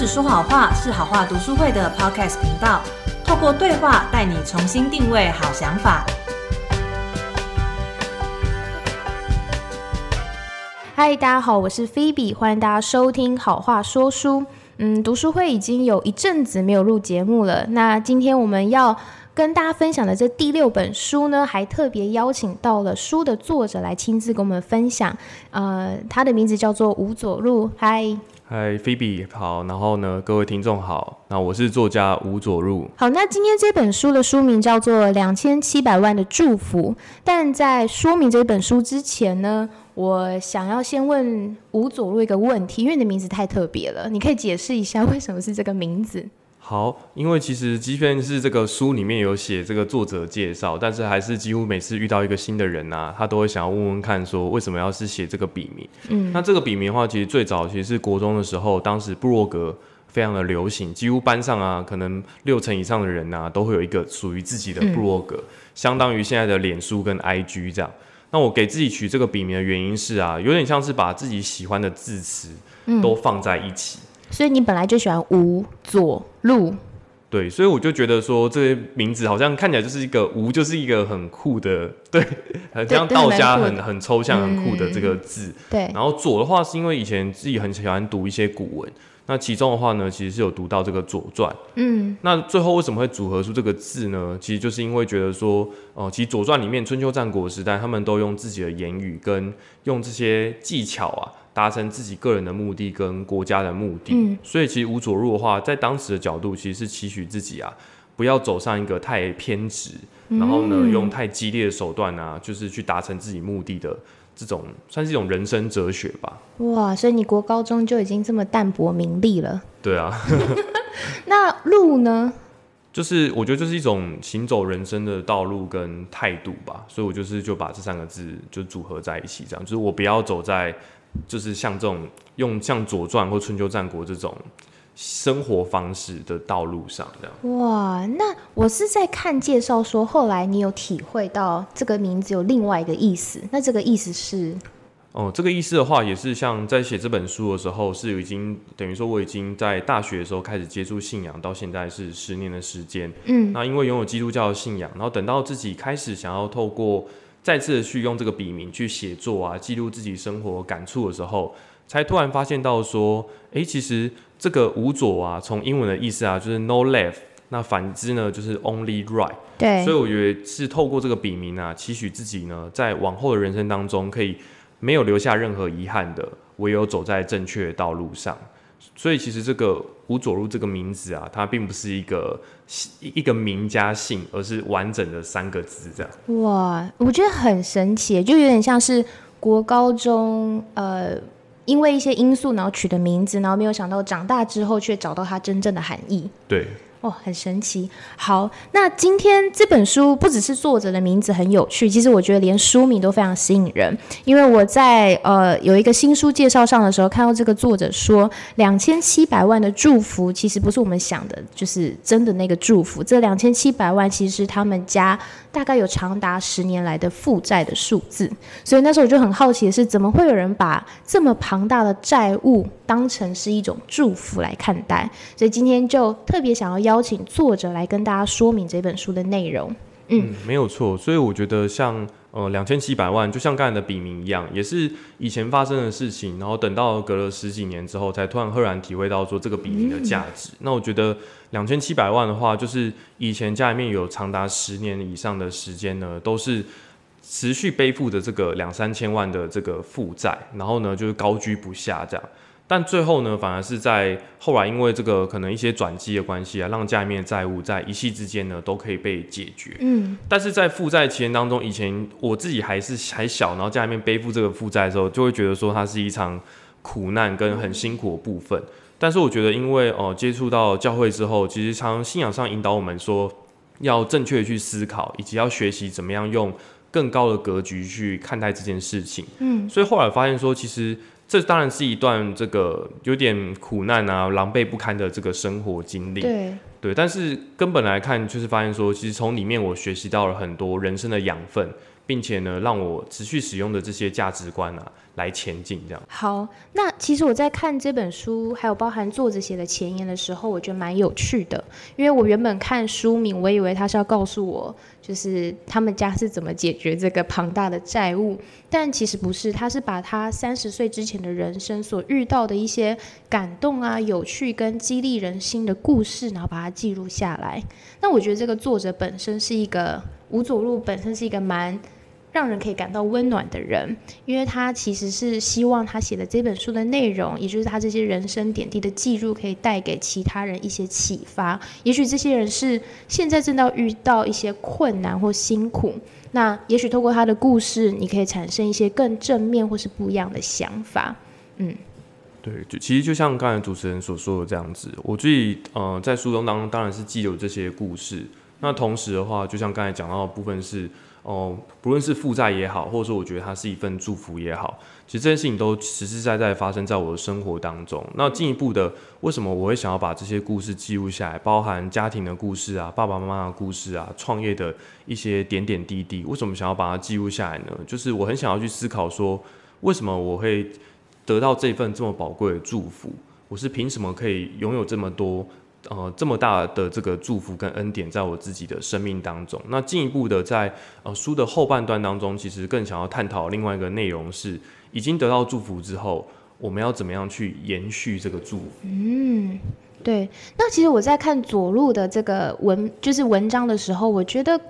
只说好话是好话读书会的 Podcast 频道，透过对话带你重新定位好想法。嗨，大家好，我是菲比，欢迎大家收听好话说书。嗯，读书会已经有一阵子没有录节目了，那今天我们要跟大家分享的这第六本书呢，还特别邀请到了书的作者来亲自跟我们分享。呃，他的名字叫做吴佐入。嗨，嗨，菲比好，然后呢，各位听众好，那我是作家吴佐入。好，那今天这本书的书名叫做《两千七百万的祝福》，但在说明这本书之前呢，我想要先问吴佐入一个问题，因为你的名字太特别了，你可以解释一下为什么是这个名字？好，因为其实即便是这个书里面有写这个作者介绍，但是还是几乎每次遇到一个新的人啊，他都会想要问问看，说为什么要是写这个笔名？嗯，那这个笔名的话，其实最早其实是国中的时候，当时布洛格非常的流行，几乎班上啊，可能六成以上的人啊，都会有一个属于自己的布洛格，相当于现在的脸书跟 IG 这样。那我给自己取这个笔名的原因是啊，有点像是把自己喜欢的字词都放在一起。所以你本来就喜欢吴左路，对，所以我就觉得说这些名字好像看起来就是一个吴，就是一个很酷的，对，很像道家很很抽象、很酷的这个字。对，然后左的话是因为以前自己很喜欢读一些古文，那其中的话呢，其实是有读到这个《左传》。嗯，那最后为什么会组合出这个字呢？其实就是因为觉得说，哦，其实《左传》里面春秋战国时代，他们都用自己的言语跟用这些技巧啊。达成自己个人的目的跟国家的目的，所以其实吴佐入的话，在当时的角度，其实是期许自己啊，不要走上一个太偏执，然后呢，用太激烈的手段啊，就是去达成自己目的的这种，算是一种人生哲学吧。哇，所以你国高中就已经这么淡泊名利了？对啊。那路呢？就是我觉得就是一种行走人生的道路跟态度吧，所以我就是就把这三个字就组合在一起，这样就是我不要走在。就是像这种用像《左传》或《春秋战国》这种生活方式的道路上，这样哇。那我是在看介绍说，后来你有体会到这个名字有另外一个意思。那这个意思是？哦，这个意思的话，也是像在写这本书的时候，是已经等于说我已经在大学的时候开始接触信仰，到现在是十年的时间。嗯，那因为拥有基督教的信仰，然后等到自己开始想要透过。再次的去用这个笔名去写作啊，记录自己生活感触的时候，才突然发现到说，哎，其实这个无左啊，从英文的意思啊，就是 no left，那反之呢，就是 only right。对。所以我觉得是透过这个笔名啊，期许自己呢，在往后的人生当中，可以没有留下任何遗憾的，唯有走在正确的道路上。所以其实这个吴佐入这个名字啊，它并不是一个一个名家姓，而是完整的三个字这样。哇，我觉得很神奇，就有点像是国高中呃，因为一些因素然后取的名字，然后没有想到长大之后却找到它真正的含义。对。哦，很神奇。好，那今天这本书不只是作者的名字很有趣，其实我觉得连书名都非常吸引人。因为我在呃有一个新书介绍上的时候，看到这个作者说，两千七百万的祝福其实不是我们想的，就是真的那个祝福。这两千七百万其实是他们家大概有长达十年来的负债的数字。所以那时候我就很好奇的是，怎么会有人把这么庞大的债务当成是一种祝福来看待？所以今天就特别想要邀。请作者来跟大家说明这本书的内容。嗯，没有错。所以我觉得像呃两千七百万，就像刚才的笔名一样，也是以前发生的事情，然后等到隔了十几年之后，才突然赫然体会到说这个笔名的价值。那我觉得两千七百万的话，就是以前家里面有长达十年以上的时间呢，都是持续背负着这个两三千万的这个负债，然后呢就是高居不下这样。但最后呢，反而是在后来，因为这个可能一些转机的关系啊，让家里面的债务在一夕之间呢都可以被解决。嗯，但是在负债期间当中，以前我自己还是还小，然后家里面背负这个负债的时候，就会觉得说它是一场苦难跟很辛苦的部分。但是我觉得，因为哦接触到教会之后，其实常信仰上引导我们说，要正确的去思考，以及要学习怎么样用更高的格局去看待这件事情。嗯，所以后来发现说，其实。这当然是一段这个有点苦难啊、狼狈不堪的这个生活经历。对对，但是根本来看，就是发现说，其实从里面我学习到了很多人生的养分，并且呢，让我持续使用的这些价值观啊，来前进这样。好，那其实我在看这本书，还有包含作者写的前言的时候，我觉得蛮有趣的。因为我原本看书名，我以为他是要告诉我，就是他们家是怎么解决这个庞大的债务，但其实不是，他是把他三十岁之前的人生所遇到的一些感动啊、有趣跟激励人心的故事，然后把它记录下来。那我觉得这个作者本身是一个吴佐路，本身是一个蛮。让人可以感到温暖的人，因为他其实是希望他写的这本书的内容，也就是他这些人生点滴的记录，可以带给其他人一些启发。也许这些人是现在正在遇到一些困难或辛苦，那也许透过他的故事，你可以产生一些更正面或是不一样的想法。嗯，对，就其实就像刚才主持人所说的这样子，我自己呃在书中当中当然是既有这些故事，那同时的话，就像刚才讲到的部分是。哦，不论是负债也好，或者说我觉得它是一份祝福也好，其实这些事情都实实在在发生在我的生活当中。那进一步的，为什么我会想要把这些故事记录下来，包含家庭的故事啊、爸爸妈妈的故事啊、创业的一些点点滴滴，为什么想要把它记录下来呢？就是我很想要去思考说，为什么我会得到这份这么宝贵的祝福？我是凭什么可以拥有这么多？呃，这么大的这个祝福跟恩典，在我自己的生命当中。那进一步的，在呃书的后半段当中，其实更想要探讨另外一个内容是，已经得到祝福之后，我们要怎么样去延续这个祝福？嗯，对。那其实我在看左路的这个文，就是文章的时候，我觉得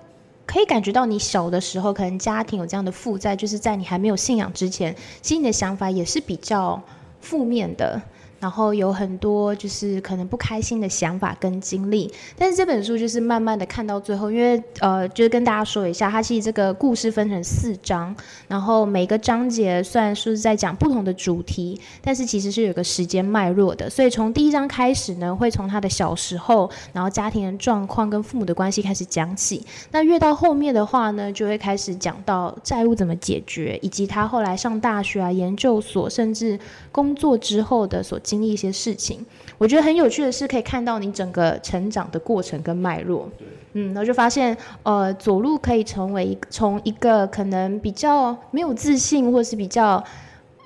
可以感觉到你小的时候，可能家庭有这样的负债，就是在你还没有信仰之前，其实你的想法也是比较负面的。然后有很多就是可能不开心的想法跟经历，但是这本书就是慢慢的看到最后，因为呃，就是跟大家说一下，它其实这个故事分成四章，然后每个章节虽然是在讲不同的主题，但是其实是有个时间脉络的，所以从第一章开始呢，会从他的小时候，然后家庭的状况跟父母的关系开始讲起，那越到后面的话呢，就会开始讲到债务怎么解决，以及他后来上大学啊、研究所，甚至工作之后的所。经历一些事情，我觉得很有趣的是，可以看到你整个成长的过程跟脉络。嗯，然后就发现，呃，左路可以成为从一个可能比较没有自信，或是比较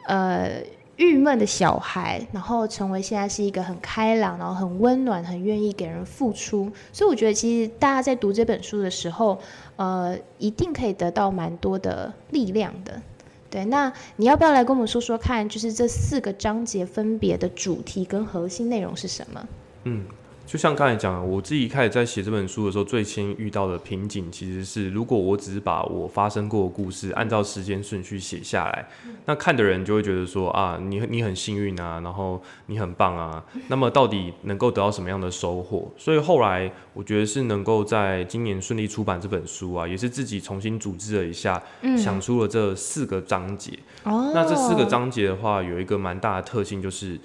呃郁闷的小孩，然后成为现在是一个很开朗，然后很温暖，很愿意给人付出。所以我觉得，其实大家在读这本书的时候，呃，一定可以得到蛮多的力量的。对，那你要不要来跟我们说说看，就是这四个章节分别的主题跟核心内容是什么？嗯。就像刚才讲的，我自己开始在写这本书的时候，最先遇到的瓶颈其实是，如果我只是把我发生过的故事按照时间顺序写下来，那看的人就会觉得说啊，你你很幸运啊，然后你很棒啊，那么到底能够得到什么样的收获？所以后来我觉得是能够在今年顺利出版这本书啊，也是自己重新组织了一下，想出了这四个章节。哦，那这四个章节的话，有一个蛮大的特性就是。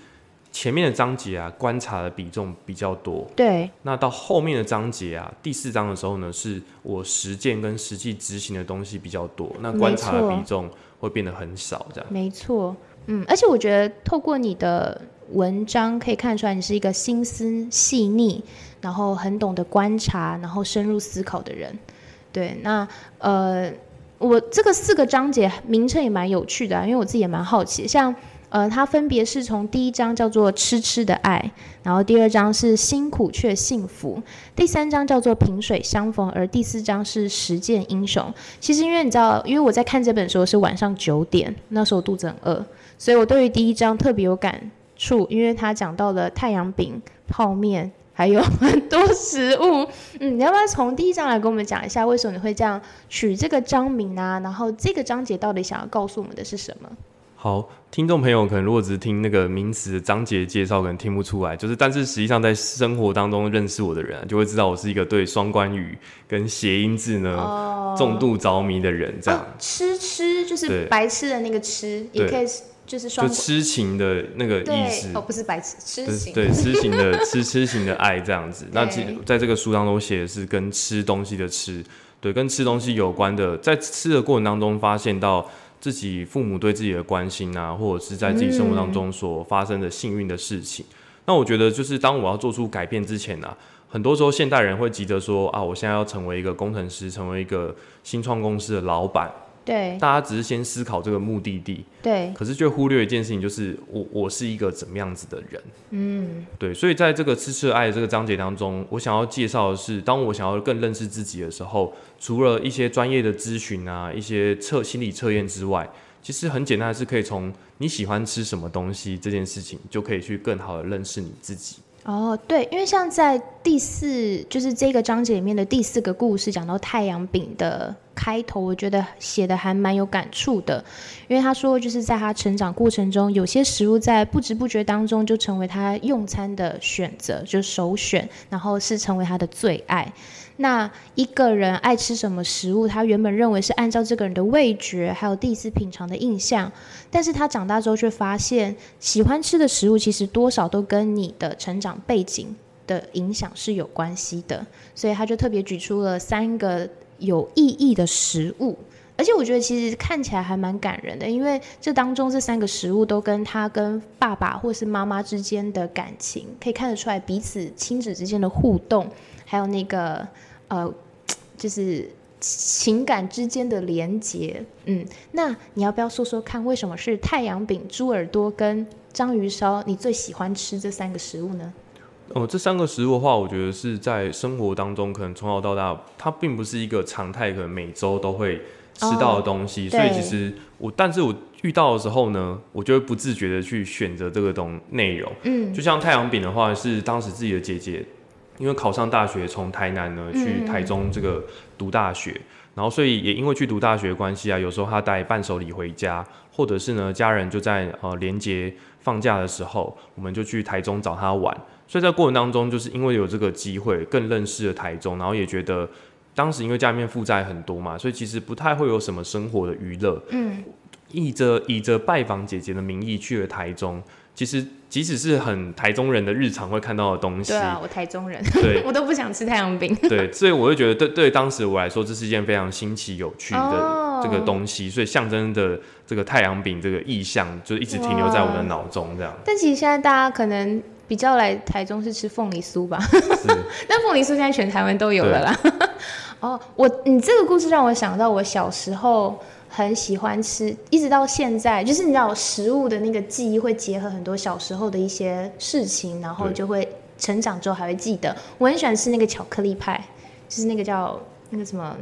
前面的章节啊，观察的比重比较多。对。那到后面的章节啊，第四章的时候呢，是我实践跟实际执行的东西比较多，那观察的比重会变得很少，这样。没错。嗯，而且我觉得透过你的文章可以看出来，你是一个心思细腻，然后很懂得观察，然后深入思考的人。对。那呃，我这个四个章节名称也蛮有趣的，因为我自己也蛮好奇，像。呃，它分别是从第一章叫做“痴痴的爱”，然后第二章是“辛苦却幸福”，第三章叫做“萍水相逢”，而第四章是“实践英雄”。其实，因为你知道，因为我在看这本书是晚上九点，那时候肚子很饿，所以我对于第一章特别有感触，因为它讲到了太阳饼、泡面，还有 很多食物。嗯，你要不要从第一章来跟我们讲一下，为什么你会这样取这个章名啊？然后这个章节到底想要告诉我们的是什么？好，听众朋友可能如果只是听那个名词的章节介绍，可能听不出来。就是，但是实际上在生活当中认识我的人，就会知道我是一个对双关语跟谐音字呢重度着迷的人。这样，痴痴就是白痴的那个痴，也可以就是双就痴情的那个意思。哦，不是白痴，痴情。对，痴情的 痴，痴情的爱这样子。那其在这个书当中写的是跟吃东西的吃，对，跟吃东西有关的，在吃的过程当中发现到。自己父母对自己的关心啊，或者是在自己生活当中所发生的幸运的事情，那我觉得就是当我要做出改变之前呢，很多时候现代人会急着说啊，我现在要成为一个工程师，成为一个新创公司的老板。对大家只是先思考这个目的地，对，可是却忽略一件事情，就是我我是一个怎么样子的人。嗯，对，所以在这个吃吃爱这个章节当中，我想要介绍的是，当我想要更认识自己的时候，除了一些专业的咨询啊，一些测心理测验之外，其实很简单的是可以从你喜欢吃什么东西这件事情，就可以去更好的认识你自己。哦，对，因为像在第四，就是这个章节里面的第四个故事，讲到太阳饼的开头，我觉得写的还蛮有感触的。因为他说，就是在他成长过程中，有些食物在不知不觉当中就成为他用餐的选择，就首选，然后是成为他的最爱。那一个人爱吃什么食物，他原本认为是按照这个人的味觉还有第一次品尝的印象，但是他长大之后却发现，喜欢吃的食物其实多少都跟你的成长背景的影响是有关系的，所以他就特别举出了三个有意义的食物，而且我觉得其实看起来还蛮感人的，因为这当中这三个食物都跟他跟爸爸或是妈妈之间的感情可以看得出来，彼此亲子之间的互动，还有那个。呃，就是情感之间的连结，嗯，那你要不要说说看，为什么是太阳饼、猪耳朵跟章鱼烧？你最喜欢吃这三个食物呢？哦，这三个食物的话，我觉得是在生活当中，可能从小到大，它并不是一个常态，可能每周都会吃到的东西。所以其实我，但是我遇到的时候呢，我就会不自觉的去选择这个东内容。嗯，就像太阳饼的话，是当时自己的姐姐。因为考上大学，从台南呢去台中这个读大学，然后所以也因为去读大学关系啊，有时候他带伴手礼回家，或者是呢家人就在呃连接放假的时候，我们就去台中找他玩。所以在过程当中，就是因为有这个机会，更认识了台中，然后也觉得当时因为家里面负债很多嘛，所以其实不太会有什么生活的娱乐。嗯，以着以着拜访姐姐的名义去了台中。其实，即使是很台中人的日常会看到的东西，对啊，我台中人，对，我都不想吃太阳饼。对，所以我就觉得，对对，当时我来说，这是一件非常新奇有趣的这个东西，所以象征的这个太阳饼这个意象，就一直停留在我的脑中这样。但其实现在大家可能比较来台中是吃凤梨酥吧？但凤梨酥现在全台湾都有了啦。哦，我你这个故事让我想到我小时候。很喜欢吃，一直到现在，就是你知道，食物的那个记忆会结合很多小时候的一些事情，然后就会成长之后还会记得。我很喜欢吃那个巧克力派，就是那个叫那个什么。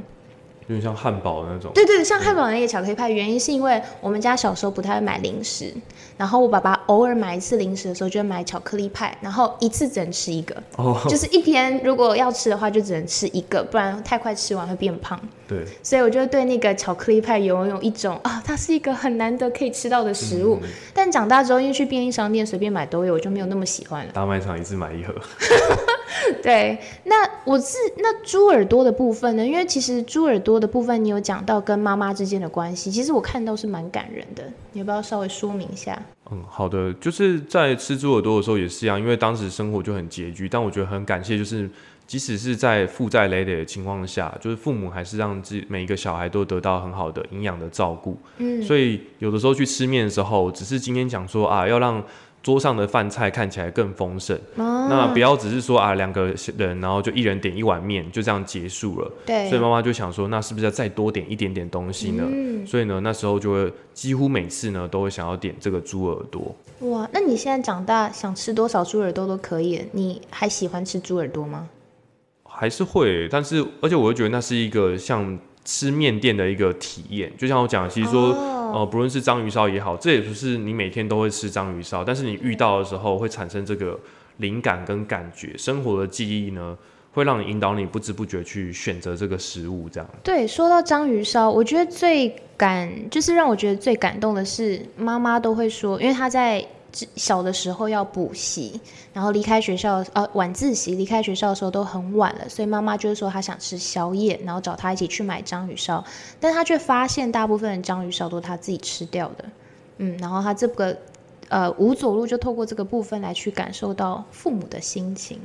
有点像汉堡那种，对对，像汉堡那个巧克力派，原因是因为我们家小时候不太会买零食，然后我爸爸偶尔买一次零食的时候，就会买巧克力派，然后一次只能吃一个，哦，就是一天如果要吃的话，就只能吃一个，不然太快吃完会变胖。对，所以我就对那个巧克力派有有一种啊，它是一个很难得可以吃到的食物，但长大之后因为去便利商店随便买都有，我就没有那么喜欢了。大卖场一次买一盒。对，那我是那猪耳朵的部分呢？因为其实猪耳朵的部分，你有讲到跟妈妈之间的关系，其实我看到是蛮感人的。你要不要稍微说明一下？嗯，好的，就是在吃猪耳朵的时候也是一样，因为当时生活就很拮据，但我觉得很感谢，就是即使是在负债累累的情况下，就是父母还是让自每一个小孩都得到很好的营养的照顾。嗯，所以有的时候去吃面的时候，只是今天讲说啊，要让。桌上的饭菜看起来更丰盛，那不要只是说啊两个人，然后就一人点一碗面，就这样结束了。对，所以妈妈就想说，那是不是要再多点一点点东西呢？所以呢，那时候就会几乎每次呢都会想要点这个猪耳朵。哇，那你现在长大想吃多少猪耳朵都可以，你还喜欢吃猪耳朵吗？还是会，但是而且我又觉得那是一个像吃面店的一个体验，就像我讲，其实说。哦，不论是章鱼烧也好，这也不是你每天都会吃章鱼烧，但是你遇到的时候会产生这个灵感跟感觉，生活的记忆呢，会让你引导你不知不觉去选择这个食物，这样。对，说到章鱼烧，我觉得最感就是让我觉得最感动的是，妈妈都会说，因为她在。小的时候要补习，然后离开学校，呃，晚自习离开学校的时候都很晚了，所以妈妈就是说她想吃宵夜，然后找他一起去买章鱼烧，但他却发现大部分的章鱼烧都是他自己吃掉的，嗯，然后他这个呃无走路就透过这个部分来去感受到父母的心情，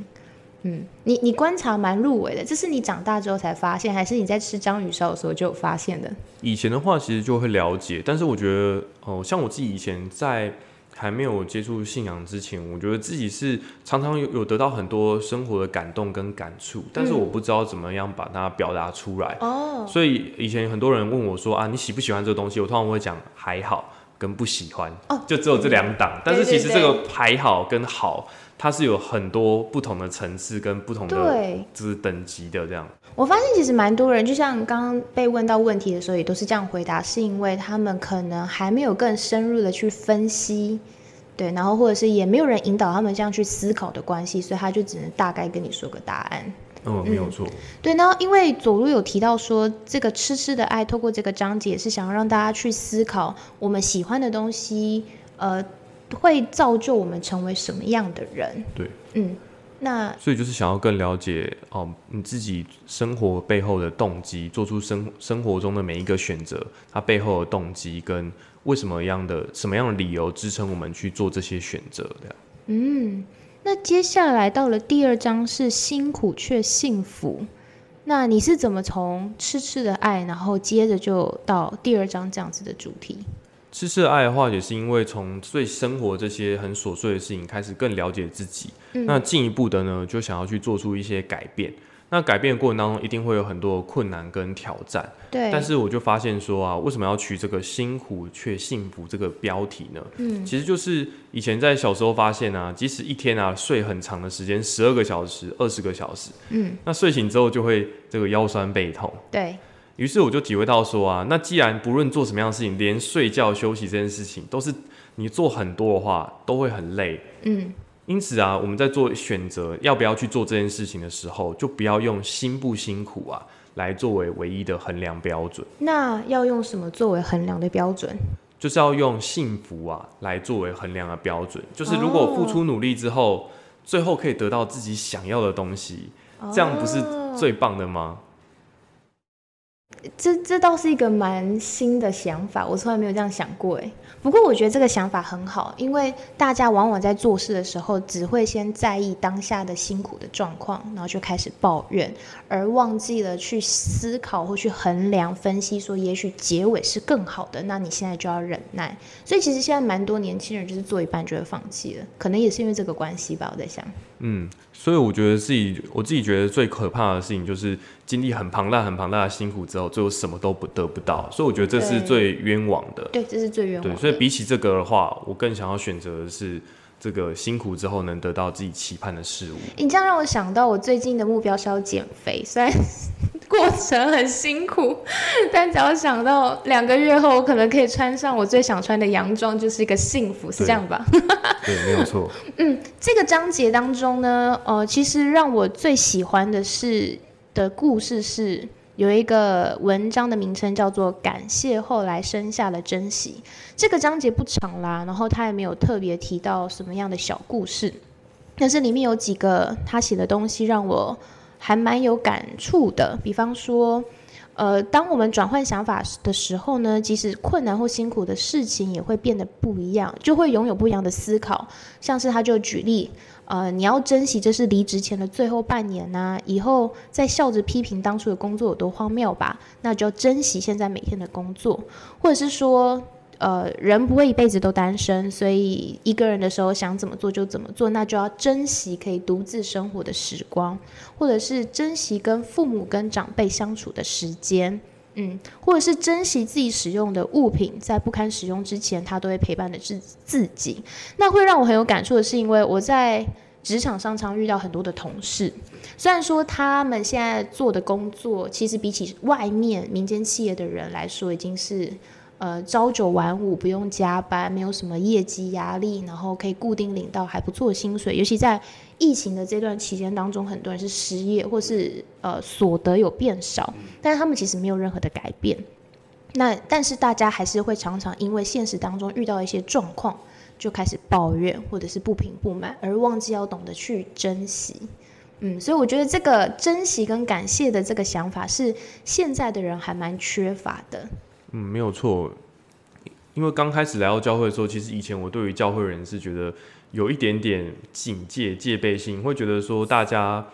嗯，你你观察蛮入围的，这是你长大之后才发现，还是你在吃章鱼烧的时候就有发现的？以前的话其实就会了解，但是我觉得哦，像我自己以前在。还没有接触信仰之前，我觉得自己是常常有有得到很多生活的感动跟感触，但是我不知道怎么样把它表达出来。哦，所以以前很多人问我说啊，你喜不喜欢这个东西？我通常会讲还好跟不喜欢，哦就只有这两档。但是其实这个还好跟好，它是有很多不同的层次跟不同的对，就是等级的这样。我发现其实蛮多人，就像刚刚被问到问题的时候，也都是这样回答，是因为他们可能还没有更深入的去分析，对，然后或者是也没有人引导他们这样去思考的关系，所以他就只能大概跟你说个答案。嗯，没有错。对，然后因为左路有提到说，这个痴痴的爱，透过这个章节是想要让大家去思考，我们喜欢的东西，呃，会造就我们成为什么样的人。对，嗯，那所以就是想要更了解哦，你自己生活背后的动机，做出生生活中的每一个选择，它背后的动机跟为什么样的什么样的理由支撑我们去做这些选择的。嗯，那接下来到了第二章是辛苦却幸福。那你是怎么从痴痴的爱，然后接着就到第二章这样子的主题？痴痴的爱的话，也是因为从对生活这些很琐碎的事情开始更了解自己，嗯那进一步的呢，就想要去做出一些改变。那改变的过程当中，一定会有很多困难跟挑战。对，但是我就发现说啊，为什么要取这个“辛苦却幸福”这个标题呢？嗯，其实就是以前在小时候发现啊，即使一天啊睡很长的时间，十二个小时、二十个小时，嗯，那睡醒之后就会这个腰酸背痛。对，于是我就体会到说啊，那既然不论做什么样的事情，连睡觉休息这件事情都是你做很多的话，都会很累。嗯，因此啊，我们在做选择要不要去做这件事情的时候，就不要用辛不辛苦啊来作为唯一的衡量标准，那要用什么作为衡量的标准？就是要用幸福啊来作为衡量的标准。就是如果付出努力之后，最后可以得到自己想要的东西，这样不是哦最棒的吗？这这倒是一个蛮新的想法，我从来没有这样想过哎。不过我觉得这个想法很好，因为大家往往在做事的时候，只会先在意当下的辛苦的状况，然后就开始抱怨，而忘记了去思考或去衡量、分析，说也许结尾是更好的，那你现在就要忍耐。所以其实现在蛮多年轻人就是做一半就会放弃了，可能也是因为这个关系吧。我在想，嗯，所以我觉得自己，我自己觉得最可怕的事情就是经历很庞大、很庞大的辛苦之后，最后什么都不得不到，所以我觉得这是最冤枉的。对，这是最冤枉对，的。所以比起这个的话，我更想要选择的是这个辛苦之后能得到自己期盼的事物。你这样让我想到，我最近的目标是要减肥，虽然过程很辛苦，但只要想到两个月后我可能可以穿上我最想穿的洋装，就是一个幸福，是这样吧？对，没有错。嗯这个章节当中呢，呃，其实让我最喜欢的是的故事是有一个文章的名称叫做“感谢后来生下了珍惜”。这个章节不长啦，然后他也没有特别提到什么样的小故事，但是里面有几个他写的东西让我还蛮有感触的，比方说。呃，当我们转换想法的时候呢，即使困难或辛苦的事情也会变得不一样，就会拥有不一样的思考。像是他就举例，呃，你要珍惜这是离职前的最后半年呐、以后再笑着批评当初的工作有多荒谬吧，那就要珍惜现在每天的工作，或者是说。呃，人不会一辈子都单身，所以一个人的时候想怎么做就怎么做，那就要珍惜可以独自生活的时光，或者是珍惜跟父母跟长辈相处的时间，嗯，或者是珍惜自己使用的物品，在不堪使用之前，它都会陪伴着自自己。那会让我很有感触的是，因为我在职场上常遇到很多的同事，虽然说他们现在做的工作，其实比起外面民间企业的人来说，已经是。呃，朝九晚五，不用加班，没有什么业绩压力，然后可以固定领到还不错的薪水。尤其在疫情的这段期间当中，很多人是失业，或是呃所得有变少，但是他们其实没有任何的改变。那但是大家还是会常常因为现实当中遇到一些状况，就开始抱怨或者是不平不满，而忘记要懂得去珍惜。嗯，所以我觉得这个珍惜跟感谢的这个想法是现在的人还蛮缺乏的。嗯，没有错。因为刚开始来到教会的时候，其实以前我对于教会人是觉得有一点点警戒、戒备心，会觉得说大家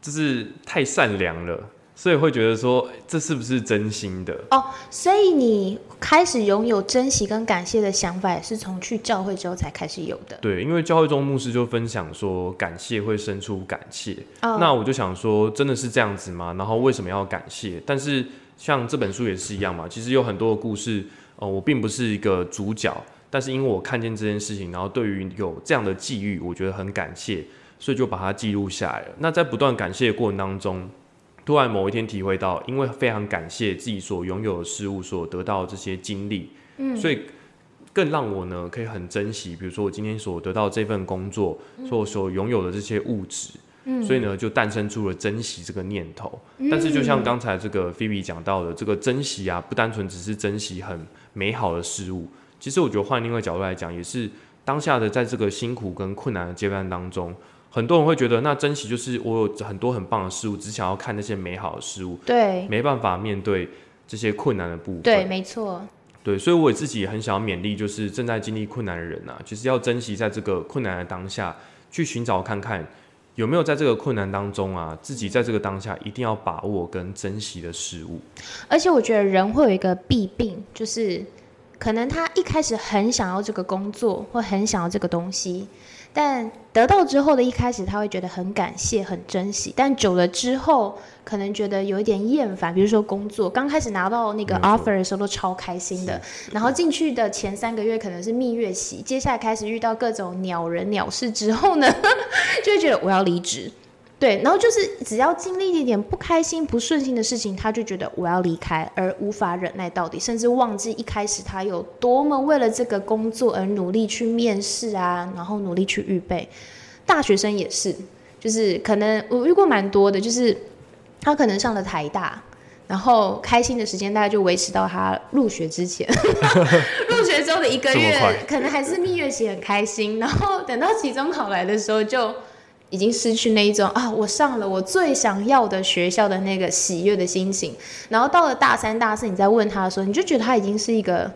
就是太善良了，所以会觉得说这是不是真心的？哦，所以你开始拥有珍惜跟感谢的想法，也是从去教会之后才开始有的。对，因为教会中牧师就分享说，感谢会生出感谢。哦那我就想说，真的是这样子吗？然后为什么要感谢？但是像这本书也是一样嘛，其实有很多的故事，呃，我并不是一个主角，但是因为我看见这件事情，然后对于有这样的际遇，我觉得很感谢，所以就把它记录下来了。那在不断感谢的过程当中，突然某一天体会到，因为非常感谢自己所拥有的事物，所得到的这些经历，嗯，所以更让我呢可以很珍惜，比如说我今天所得到这份工作，所所拥有的这些物质，嗯，所以呢就诞生出了珍惜这个念头。但是就像刚才这个菲比讲到的，这个珍惜啊，不单纯只是珍惜很美好的事物，其实我觉得换另外一个角度来讲，也是当下的在这个辛苦跟困难的阶段当中。很多人会觉得，那珍惜就是我有很多很棒的事物，只想要看那些美好的事物，对没办法面对这些困难的部分。对，没错。对，所以我自己也很想要勉励，就是正在经历困难的人啊，其实要珍惜在这个困难的当下，去寻找看看有没有在这个困难当中啊，自己在这个当下一定要把握跟珍惜的事物。而且我觉得人会有一个弊病，就是可能他一开始很想要这个工作，或很想要这个东西，但得到之后的一开始他会觉得很感谢、很珍惜，但久了之后可能觉得有一点厌烦。比如说工作刚开始拿到那个 offer 的时候都超开心的，然后进去的前三个月可能是蜜月期，接下来开始遇到各种鸟人鸟事之后呢，就会觉得我要离职。对，然后就是只要经历一点不开心、不顺心的事情，他就觉得我要离开，而无法忍耐到底，甚至忘记一开始他有多么为了这个工作而努力去面试啊，然后努力去预备。大学生也是，就是可能我遇过蛮多的，就是他可能上了台大。然后开心的时间大概就维持到他入学之前，入学之后的一个月可能还是蜜月期很开心，然后等到期中考来的时候就已经失去那一种啊，我上了我最想要的学校的那个喜悦的心情。然后到了大三、大四，你再问他的时候，你就觉得他已经是一个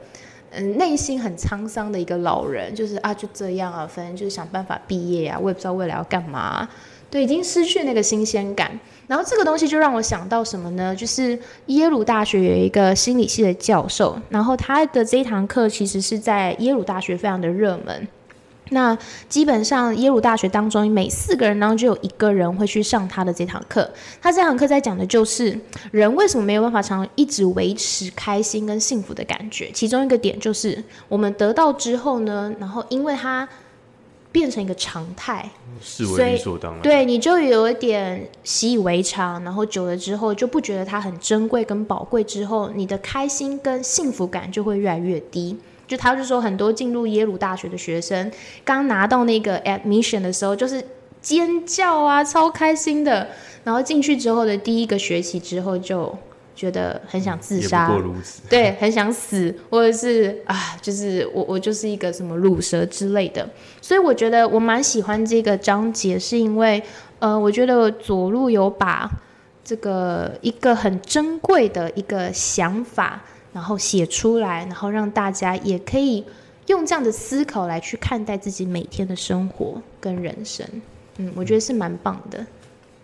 嗯内心很沧桑的一个老人，就是啊就这样啊，反正就是想办法毕业啊，我也不知道未来要干嘛。对，已经失去那个新鲜感。然后这个东西就让我想到什么呢？就是耶鲁大学有一个心理系的教授，然后他的这一堂课其实是在耶鲁大学非常的热门。那基本上耶鲁大学当中，每四个人当中就有一个人会去上他的这堂课。他这堂课在讲的就是人为什么没有办法常一直维持开心跟幸福的感觉。其中一个点就是我们得到之后呢，然后因为它变成一个常态，视为理所当然。对，你就有一点习以为常，然后久了之后就不觉得它很珍贵跟宝贵，之后你的开心跟幸福感就会越来越低。就他就说，很多进入耶鲁大学的学生，刚拿到那个 admission 的时候，就是尖叫啊，超开心的。然后进去之后的第一个学期之后，就觉得很想自杀。对，很想死，或者是啊，就是我我就是一个什么乳蛇之类的，所以我觉得我蛮喜欢这个章节，是因为呃，我觉得左路有把这个一个很珍贵的一个想法，然后写出来，然后让大家也可以用这样的思考来去看待自己每天的生活跟人生，嗯，我觉得是蛮棒的。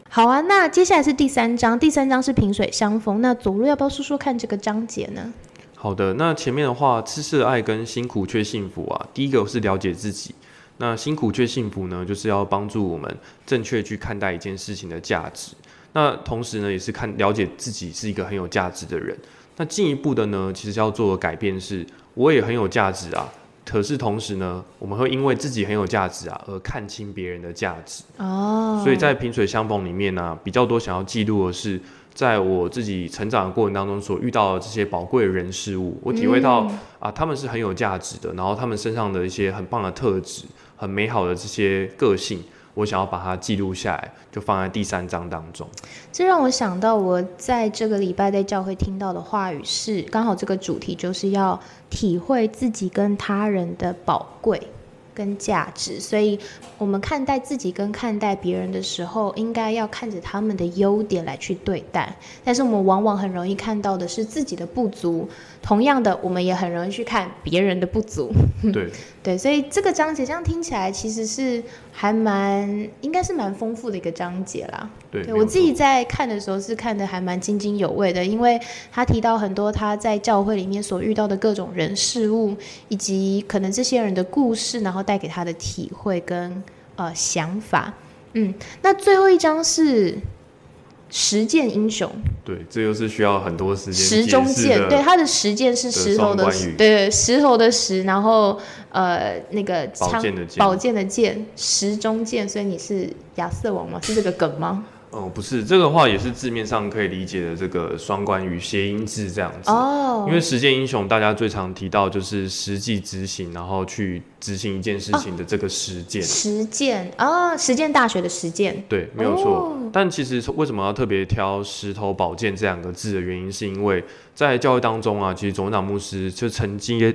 好啊，那接下来是第三章，第三章是萍水相逢。那左路要不要说说看这个章节呢？好的，那前面的话，痴痴爱跟辛苦却幸福啊，第一个是了解自己。那辛苦却幸福呢，就是要帮助我们正确去看待一件事情的价值。那同时呢，也是看了解自己是一个很有价值的人。那进一步的呢，其实要做的改变是，我也很有价值啊。可是同时呢，我们会因为自己很有价值啊，而看清别人的价值。哦，所以在萍水相逢里面呢、比较多想要记录的是，在我自己成长的过程当中所遇到的这些宝贵的人事物，我体会到、啊，他们是很有价值的，然后他们身上的一些很棒的特质、很美好的这些个性，我想要把它记录下来，就放在第三章当中。这让我想到我在这个礼拜在教会听到的话语是，刚好这个主题就是要体会自己跟他人的宝贵跟价值，所以我们看待自己跟看待别人的时候，应该要看着他们的优点来去对待，但是我们往往很容易看到的是自己的不足，同样的，我们也很容易去看别人的不足。对，对，所以这个章节这样听起来其实是还蛮应该是蛮丰富的一个章节啦。对，对我自己在看的时候是看的还蛮津津有味的，因为他提到很多他在教会里面所遇到的各种人事物，以及可能这些人的故事，然后带给他的体会跟呃想法。嗯，那最后一章是实践英雄，对，这又是需要很多时间石中剑，对，他的石剑是石头的石，对，石头的石，然后呃那个宝剑的剑，宝剑的剑，石中剑，所以你是亚瑟王吗？是这个梗吗？哦，不是，这个话也是字面上可以理解的，这个双关语谐音字这样子。哦，因为实践英雄，大家最常提到就是实际执行，然后去执行一件事情的这个实践。实践啊，实践大学的实践。对，没有错。但其实为什么要特别挑石头宝剑这两个字的原因，是因为在教育当中啊，其实总长牧师就曾经也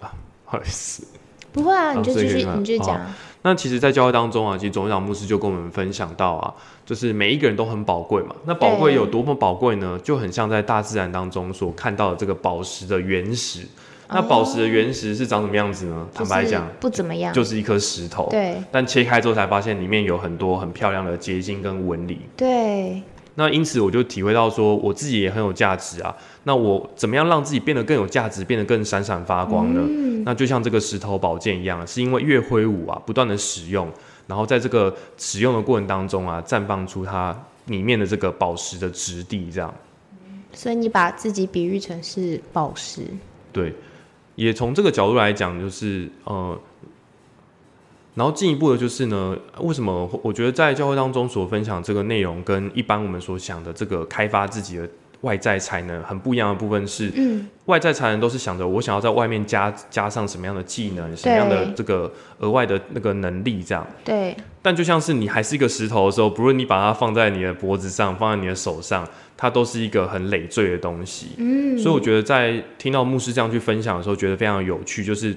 啊，不好意思，不会啊，你就继续，你继续讲。那其实，在教会当中啊，其实总长牧师就跟我们分享到啊，就是每一个人都很宝贵嘛。那宝贵有多么宝贵呢？就很像在大自然当中所看到的这个宝石的原石。那宝石的原石是长什么样子呢？坦白讲，不怎么样，就是一颗石头。对。但切开之后才发现，里面有很多很漂亮的结晶跟纹理。对。那因此，我就体会到说，我自己也很有价值啊。那我怎么样让自己变得更有价值，变得更闪闪发光呢？那就像这个石头宝剑一样，是因为越挥舞啊，不断的使用，然后在这个使用的过程当中啊，绽放出它里面的这个宝石的质地，这样。所以你把自己比喻成是宝石。对，也从这个角度来讲，就是呃。然后进一步的就是呢，为什么我觉得在教会当中所分享这个内容，跟一般我们所想的这个开发自己的外在才能很不一样的部分是，嗯，外在才能都是想着我想要在外面加加上什么样的技能，什么样的这个额外的那个能力这样。对。但就像是你还是一个石头的时候，不论你把它放在你的脖子上，放在你的手上，它都是一个很累赘的东西。嗯。所以我觉得在听到牧师这样去分享的时候，觉得非常有趣，就是。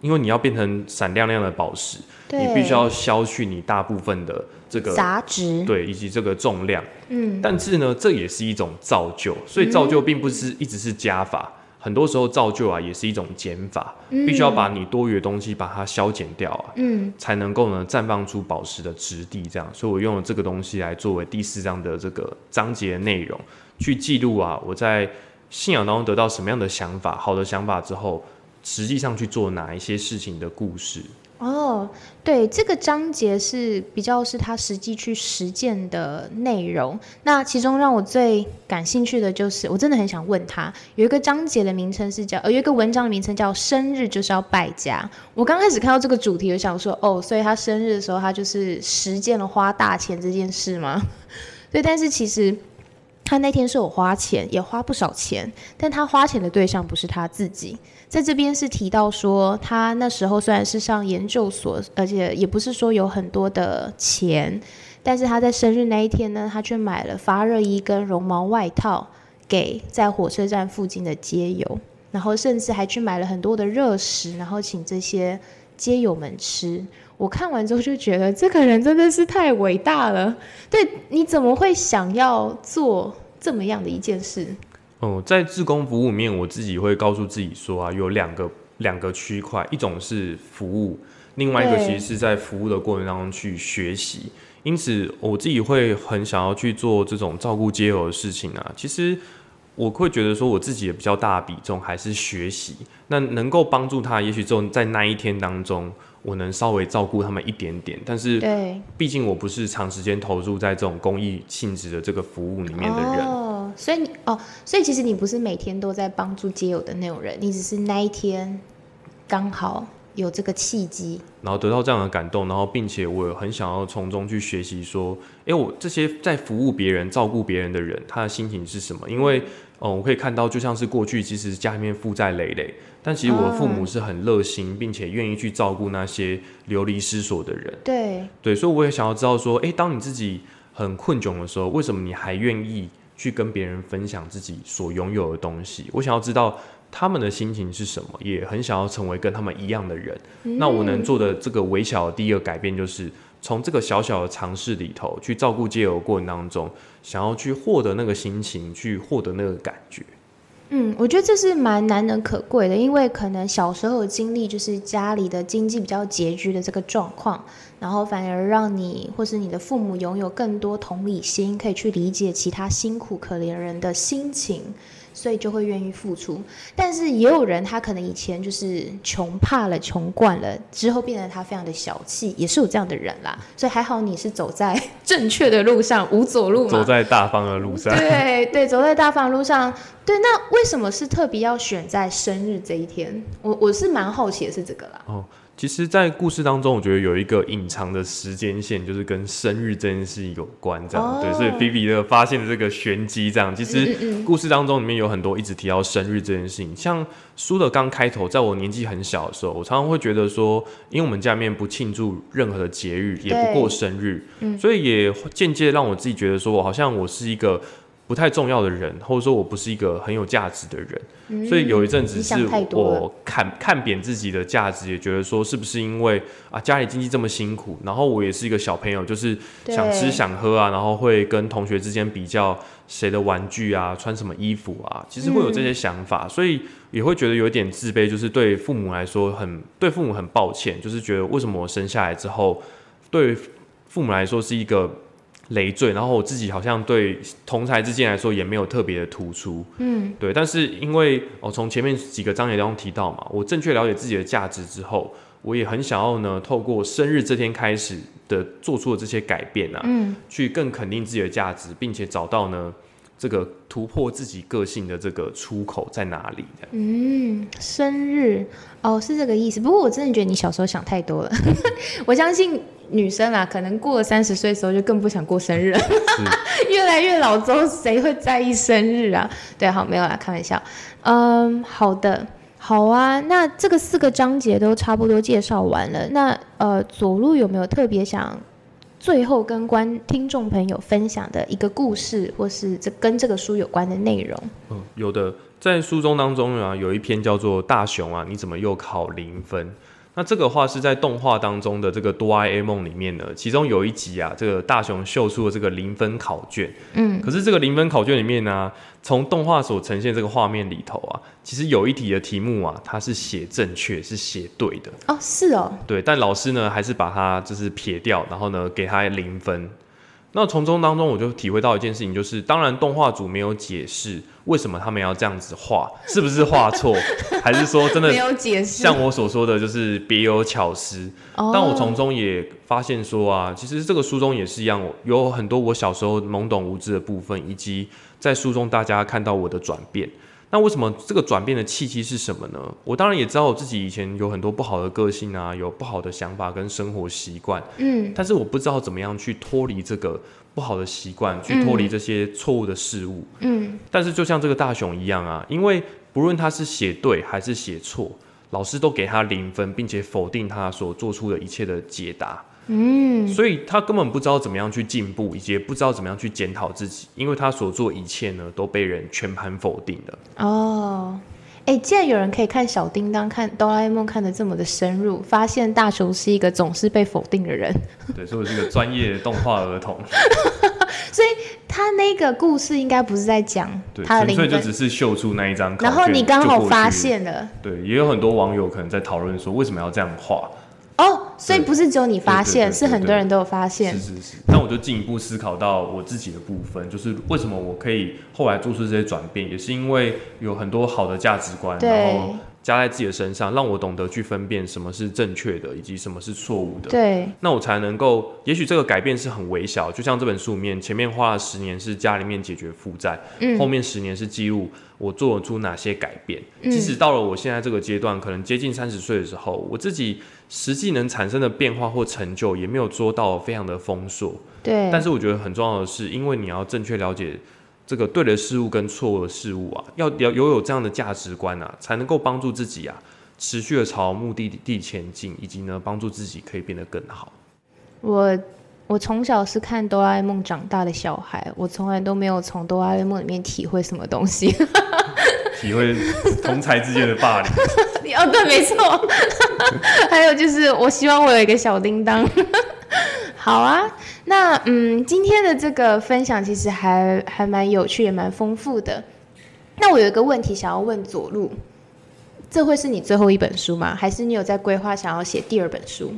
因为你要变成闪亮亮的宝石，你必须要消去你大部分的这个杂质，对，以及这个重量。嗯，但是呢，这也是一种造就，所以造就并不是一直是加法，很多时候造就啊也是一种减法，必须要把你多余的东西把它消减掉啊，嗯，才能够呢绽放出宝石的质地。这样，所以我用了这个东西来作为第四章的这个章节内容，去记录啊我在信仰当中得到什么样的想法，好的想法之后。实际上去做哪一些事情的故事？哦，对，这个章节是比较是他实际去实践的内容。那其中让我最感兴趣的就是，我真的很想问他，有一个章节的名称是叫，呃，有一个文章的名称叫“生日就是要败家”。我刚开始看到这个主题，我想说，哦，所以他生日的时候，他就是实践了花大钱这件事吗？对，但是其实。他那天是有花钱，也花不少钱，但他花钱的对象不是他自己。在这边是提到说，他那时候虽然是上研究所，而且也不是说有很多的钱，但是他在生日那一天呢，他却买了发热衣跟绒毛外套给在火车站附近的街友，然后甚至还去买了很多的热食，然后请这些街友们吃。我看完之后就觉得这个人真的是太伟大了。对，你怎么会想要做这么样的一件事？哦，在自工服务里面，我自己会告诉自己说啊，有两个两个区块，一种是服务，另外一个其实是在服务的过程当中去学习。因此，我自己会很想要去做这种照顾街友的事情啊。其实我会觉得说，我自己也比较大的比重还是学习，那能够帮助他，也许就在那一天当中。我能稍微照顾他们一点点，但是，毕竟我不是长时间投入在这种公益性质的这个服务里面的人。哦，所以你哦，所以其实你不是每天都在帮助街友的那种人，你只是那一天刚好有这个契机，然后得到这样的感动，然后并且我很想要从中去学习，说，哎，我这些在服务别人、照顾别人的人，他的心情是什么？因为，哦，我可以看到，就像是过去其实家里面负债累累。但其实我的父母是很热心，并且愿意去照顾那些流离失所的人。对对，所以我也想要知道说，哎，当你自己很困窘的时候，为什么你还愿意去跟别人分享自己所拥有的东西？我想要知道他们的心情是什么，也很想要成为跟他们一样的人。那我能做的这个微小的第一个改变，就是从这个小小的尝试里头去照顾街友过程当中，想要去获得那个心情，去获得那个感觉。嗯，我觉得这是蛮难能可贵的，因为可能小时候有经历就是家里的经济比较拮据的这个状况，然后反而让你或是你的父母拥有更多同理心，可以去理解其他辛苦可怜人的心情。所以就会愿意付出，但是也有人他可能以前就是穷怕了、穷惯了，之后变得他非常的小气，也是有这样的人啦。所以还好你是走在正确的路上，无左路嘛。走在大方的路上。对对，走在大方路上。对，那为什么是特别要选在生日这一天？我我是蛮好奇的是这个啦。哦。其实，在故事当中，我觉得有一个隐藏的时间线，就是跟生日这件事有关，这样对。所以，菲比的发现的这个玄机，这样其实故事当中里面有很多一直提到生日这件事情。像书的刚开头，在我年纪很小的时候，我常常会觉得说，因为我们家里面不庆祝任何的节日，也不过生日，所以也间接让我自己觉得说，我好像我是一个。不太重要的人，或者说我不是一个很有价值的人，所以有一阵子是我看看扁自己的价值，也觉得说是不是因为啊家里经济这么辛苦，然后我也是一个小朋友，就是想吃想喝啊，然后会跟同学之间比较谁的玩具啊，穿什么衣服啊，其实会有这些想法，所以也会觉得有点自卑，就是对父母来说很对父母很抱歉，就是觉得为什么我生下来之后，对父母来说是一个。累赘，然后我自己好像对同才之间来说也没有特别的突出，嗯，对。但是因为我从前面几个章节当中提到嘛，我正确了解自己的价值之后，我也很想要呢，透过生日这天开始的做出的这些改变啊，嗯，去更肯定自己的价值，并且找到呢。这个突破自己个性的这个出口在哪里？嗯，生日哦，是这个意思。不过我真的觉得你小时候想太多了。我相信女生啊，可能过了三十岁的时候就更不想过生日了。越来越老之后，谁会在意生日啊？对，好，没有啦，开玩笑。嗯，好的，好啊。那这个四个章节都差不多介绍完了。那呃，左路有没有特别想？最后跟观听众朋友分享的一个故事，或是这跟这个书有关的内容。嗯，有的，在书中当中啊，有一篇叫做《大雄啊，你怎么又考零分》。那这个话是在动画当中的这个哆啦 A 梦里面呢，其中有一集啊，这个大雄秀出了这个零分考卷。嗯，可是这个零分考卷里面呢，从动画所呈现这个画面里头啊，其实有一题的题目啊，它是写正确，是写对的。哦，是哦。对，但老师呢，还是把它就是撇掉，然后呢，给他零分。那从中当中，我就体会到一件事情，就是当然动画组没有解释为什么他们要这样子画，是不是画错，还是说真的没有解释？像我所说的就是别有巧思。但我从中也发现说啊，其实这个书中也是一样，有很多我小时候懵懂无知的部分，以及在书中大家看到我的转变。那为什么这个转变的契机是什么呢？我当然也知道我自己以前有很多不好的个性啊，有不好的想法跟生活习惯，嗯，但是我不知道怎么样去脱离这个不好的习惯，去脱离这些错误的事物，嗯。但是就像这个大雄一样啊，因为不论他是写对还是写错，老师都给他零分，并且否定他所做出的一切的解答。嗯，所以他根本不知道怎么样去进步，以及不知道怎么样去检讨自己，因为他所做一切呢都被人全盘否定了。哦，哎，既然有人可以看小叮当、看哆啦 A 梦看得这么的深入，发现大雄是一个总是被否定的人。对，所以我是一个专业动画儿童。所以他那个故事应该不是在讲他的零分，就只是秀出那一张。然后你刚好发现了。对，也有很多网友可能在讨论说，为什么要这样画？哦，所以不是只有你发现，是很多人都有发现。是是是。那我就进一步思考到我自己的部分，就是为什么我可以后来做出这些转变，也是因为有很多好的价值观，然后加在自己的身上，让我懂得去分辨什么是正确的，以及什么是错误的。对。那我才能够，也许这个改变是很微小，就像这本书里面，前面花了十年是家里面解决负债，嗯，后面十年是记录我做出哪些改变。即使到了我现在这个阶段，可能接近三十岁的时候，我自己。实际能产生的变化或成就也没有做到非常的丰硕，对。但是我觉得很重要的是，因为你要正确了解这个对的事物跟错误的事物啊，要要拥有这样的价值观啊，才能够帮助自己啊，持续的朝目的地前进，以及呢，帮助自己可以变得更好。我我从小是看哆啦 A 梦长大的小孩，我从来都没有从哆啦 A 梦里面体会什么东西。体会同才之间的霸凌。哦，对，没错。还有就是，我希望我有一个小叮当。好啊，那嗯，今天的这个分享其实还还蛮有趣，也蛮丰富的。那我有一个问题想要问左路，这会是你最后一本书吗？还是你有在规划想要写第二本书？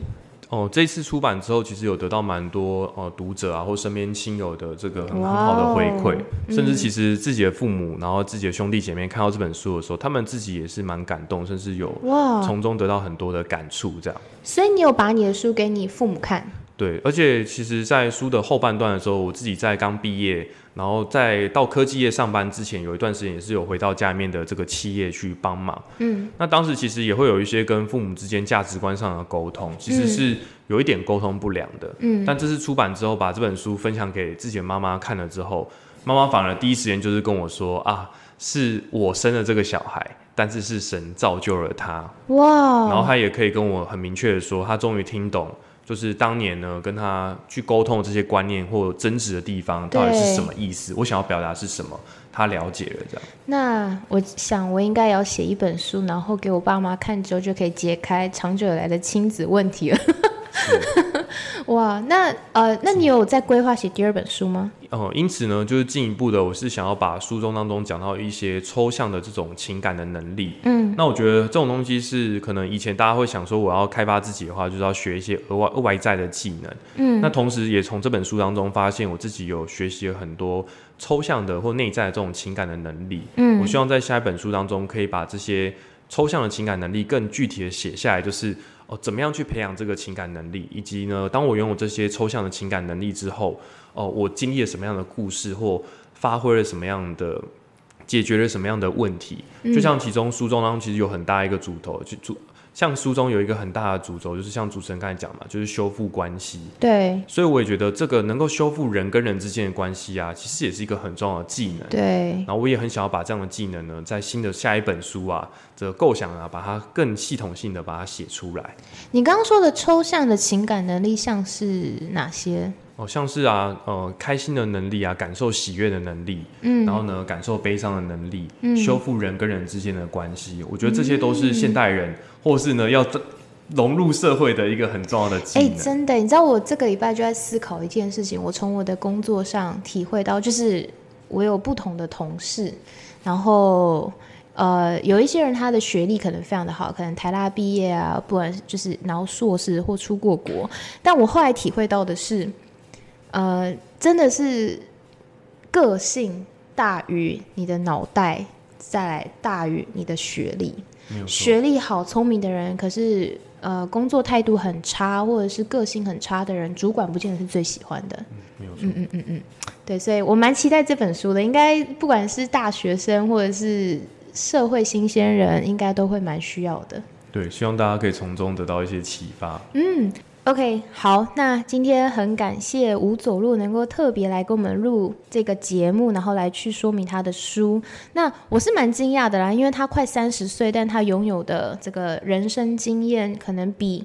哦，这次出版之后，其实有得到蛮多呃读者啊或身边亲友的这个很很好的回馈，甚至其实自己的父母，然后自己的兄弟姐妹看到这本书的时候，他们自己也是蛮感动，甚至有，从中得到很多的感触，这样。所以你有把你的书给你父母看？对，而且其实，在书的后半段的时候，我自己在刚毕业，然后在到科技业上班之前，有一段时间也是有回到家里面的这个企业去帮忙。嗯，那当时其实也会有一些跟父母之间价值观上的沟通，其实是有一点沟通不良的。嗯，但这次出版之后，把这本书分享给自己的妈妈看了之后，妈妈反而第一时间就是跟我说啊，是我生了这个小孩，但是是神造就了他。哇，然后他也可以跟我很明确的说，他终于听懂。就是当年呢，跟他去沟通这些观念或争执的地方到底是什么意思？我想要表达是什么？他了解了这样。那我想，我应该要写一本书，然后给我爸妈看之后，就可以解开长久以来的亲子问题了。哇，那呃，那你有在规划写第二本书吗？哦，因此呢，就是进一步的，我是想要把书中当中讲到一些抽象的这种情感的能力。嗯，那我觉得这种东西是可能以前大家会想说，我要开发自己的话，就是要学一些额外外在的技能。嗯，那同时也从这本书当中发现，我自己有学习了很多抽象的或内在的这种情感的能力。嗯，我希望在下一本书当中可以把这些抽象的情感能力更具体的写下来，就是哦，怎么样去培养这个情感能力，以及呢，当我拥有这些抽象的情感能力之后。哦，我经历了什么样的故事，或发挥了什么样的，解决了什么样的问题？就像其中书中当中其实有很大一个主头，就主像书中有一个很大的主轴，就是像主持人刚才讲嘛，就是修复关系。对，所以我也觉得这个能够修复人跟人之间的关系啊，其实也是一个很重要的技能。对，然后我也很想要把这样的技能呢，在新的下一本书啊，这个构想啊，把它更系统性的把它写出来。你刚刚说的抽象的情感能力，像是哪些？哦，像是啊，呃，开心的能力啊，感受喜悦的能力，嗯，然后呢，感受悲伤的能力，嗯，修复人跟人之间的关系，我觉得这些都是现代人，或是呢，要融入社会的一个很重要的技能。哎，真的，你知道我这个礼拜就在思考一件事情，我从我的工作上体会到，就是我有不同的同事，然后呃，有一些人他的学历可能非常的好，可能台大毕业啊，不管就是然后硕士或出过国，但我后来体会到的是。呃，真的是个性大于你的脑袋，再来大于你的学历。学历好、聪明的人，可是呃，工作态度很差，或者是个性很差的人，主管不见得是最喜欢的。没有错。嗯嗯嗯嗯，对，所以我蛮期待这本书的。应该不管是大学生或者是社会新鲜人，应该都会蛮需要的。对，希望大家可以从中得到一些启发。嗯。OK，好，那今天很感谢吴走路能够特别来跟我们录这个节目，然后来去说明他的书。那我是蛮惊讶的啦，因为他快三十岁，但他拥有的这个人生经验可能比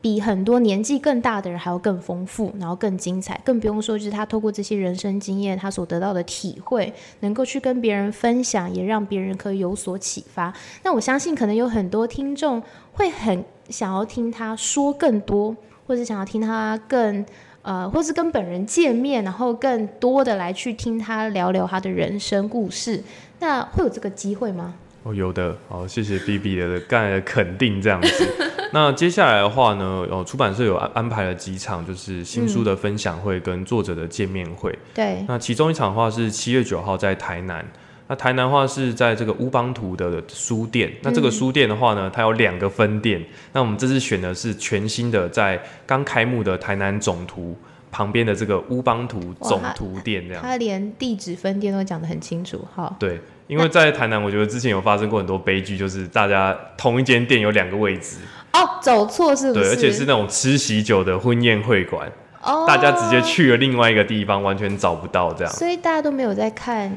比很多年纪更大的人还要更丰富，然后更精彩。更不用说，就是他透过这些人生经验，他所得到的体会，能够去跟别人分享，也让别人可以有所启发。那我相信，可能有很多听众会很。想要听他说更多，或者想要听他更呃，或是跟本人见面，然后更多的来去听他聊聊他的人生故事，那会有这个机会吗？哦，有的。好，谢谢 B B 的刚才的肯定，这样子。那接下来的话呢，哦，出版社有安安排了几场，就是新书的分享会跟作者的见面会。对。那其中一场的话是七月九号在台南。那台南话是在这个乌邦图的书店，那这个书店的话呢，它有两个分店。那我们这次选的是全新的，在刚开幕的台南总图旁边的这个乌邦图总图店，这样。他连地址分店都讲得很清楚，哈。对，因为在台南，我觉得之前有发生过很多悲剧，就是大家同一间店有两个位置。哦，走错是不是？对，而且是那种吃喜酒的婚宴会馆，哦，大家直接去了另外一个地方，完全找不到这样。所以大家都没有在看。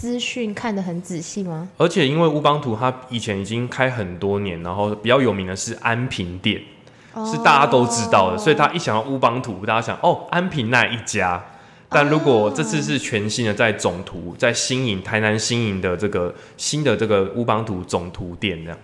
资讯看得很仔细吗？而且因为乌邦图它以前已经开很多年，然后比较有名的是安平店，是大家都知道的，所以他一想到乌邦图，大家想哦安平那一家。但如果这次是全新的，在总图，在新营台南新营的这个新的这个乌邦图总图店这样。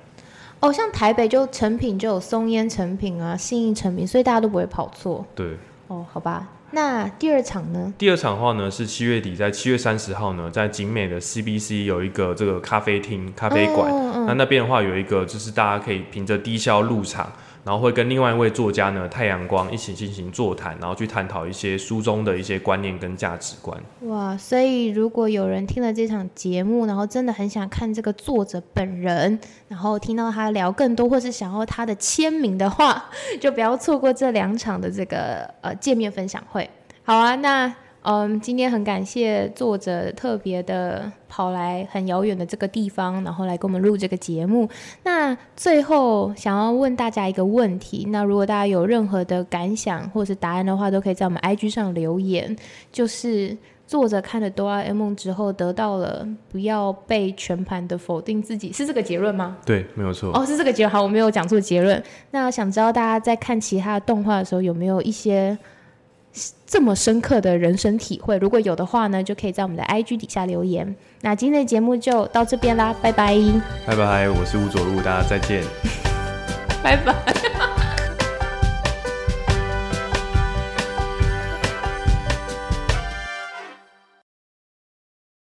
哦，像台北就成品就有松烟成品啊，新营成品，所以大家都不会跑错。对。哦，好吧，那第二场呢？第二场的话呢是七月底，在七月三十号呢，在景美的 CBC 有一个这个咖啡厅、咖啡馆。嗯嗯那那边的话有一个就是大家可以凭着低消入场，然后会跟另外一位作家呢太阳光一起进行座谈，然后去探讨一些书中的一些观念跟价值观。哇，所以如果有人听了这场节目，然后真的很想看这个作者本人，然后听到他聊更多，或是想要他的签名的话，就不要错过这两场的这个呃见面分享会。好啊，那嗯，今天很感谢作者特别的跑来很遥远的这个地方，然后来给我们录这个节目。那最后想要问大家一个问题，那如果大家有任何的感想或者是答案的话，都可以在我们 IG 上留言，就是。作者看了哆啦 A 梦之后，得到了不要被全盘的否定自己，是这个结论吗？对，没有错。哦，是这个结论。好，我没有讲错结论。那想知道大家在看其他的动画的时候，有没有一些这么深刻的人生体会？如果有的话呢，就可以在我们的 IG 底下留言。那今天的节目就到这边啦，拜拜，拜拜，我是吴佐路，大家再见。拜拜。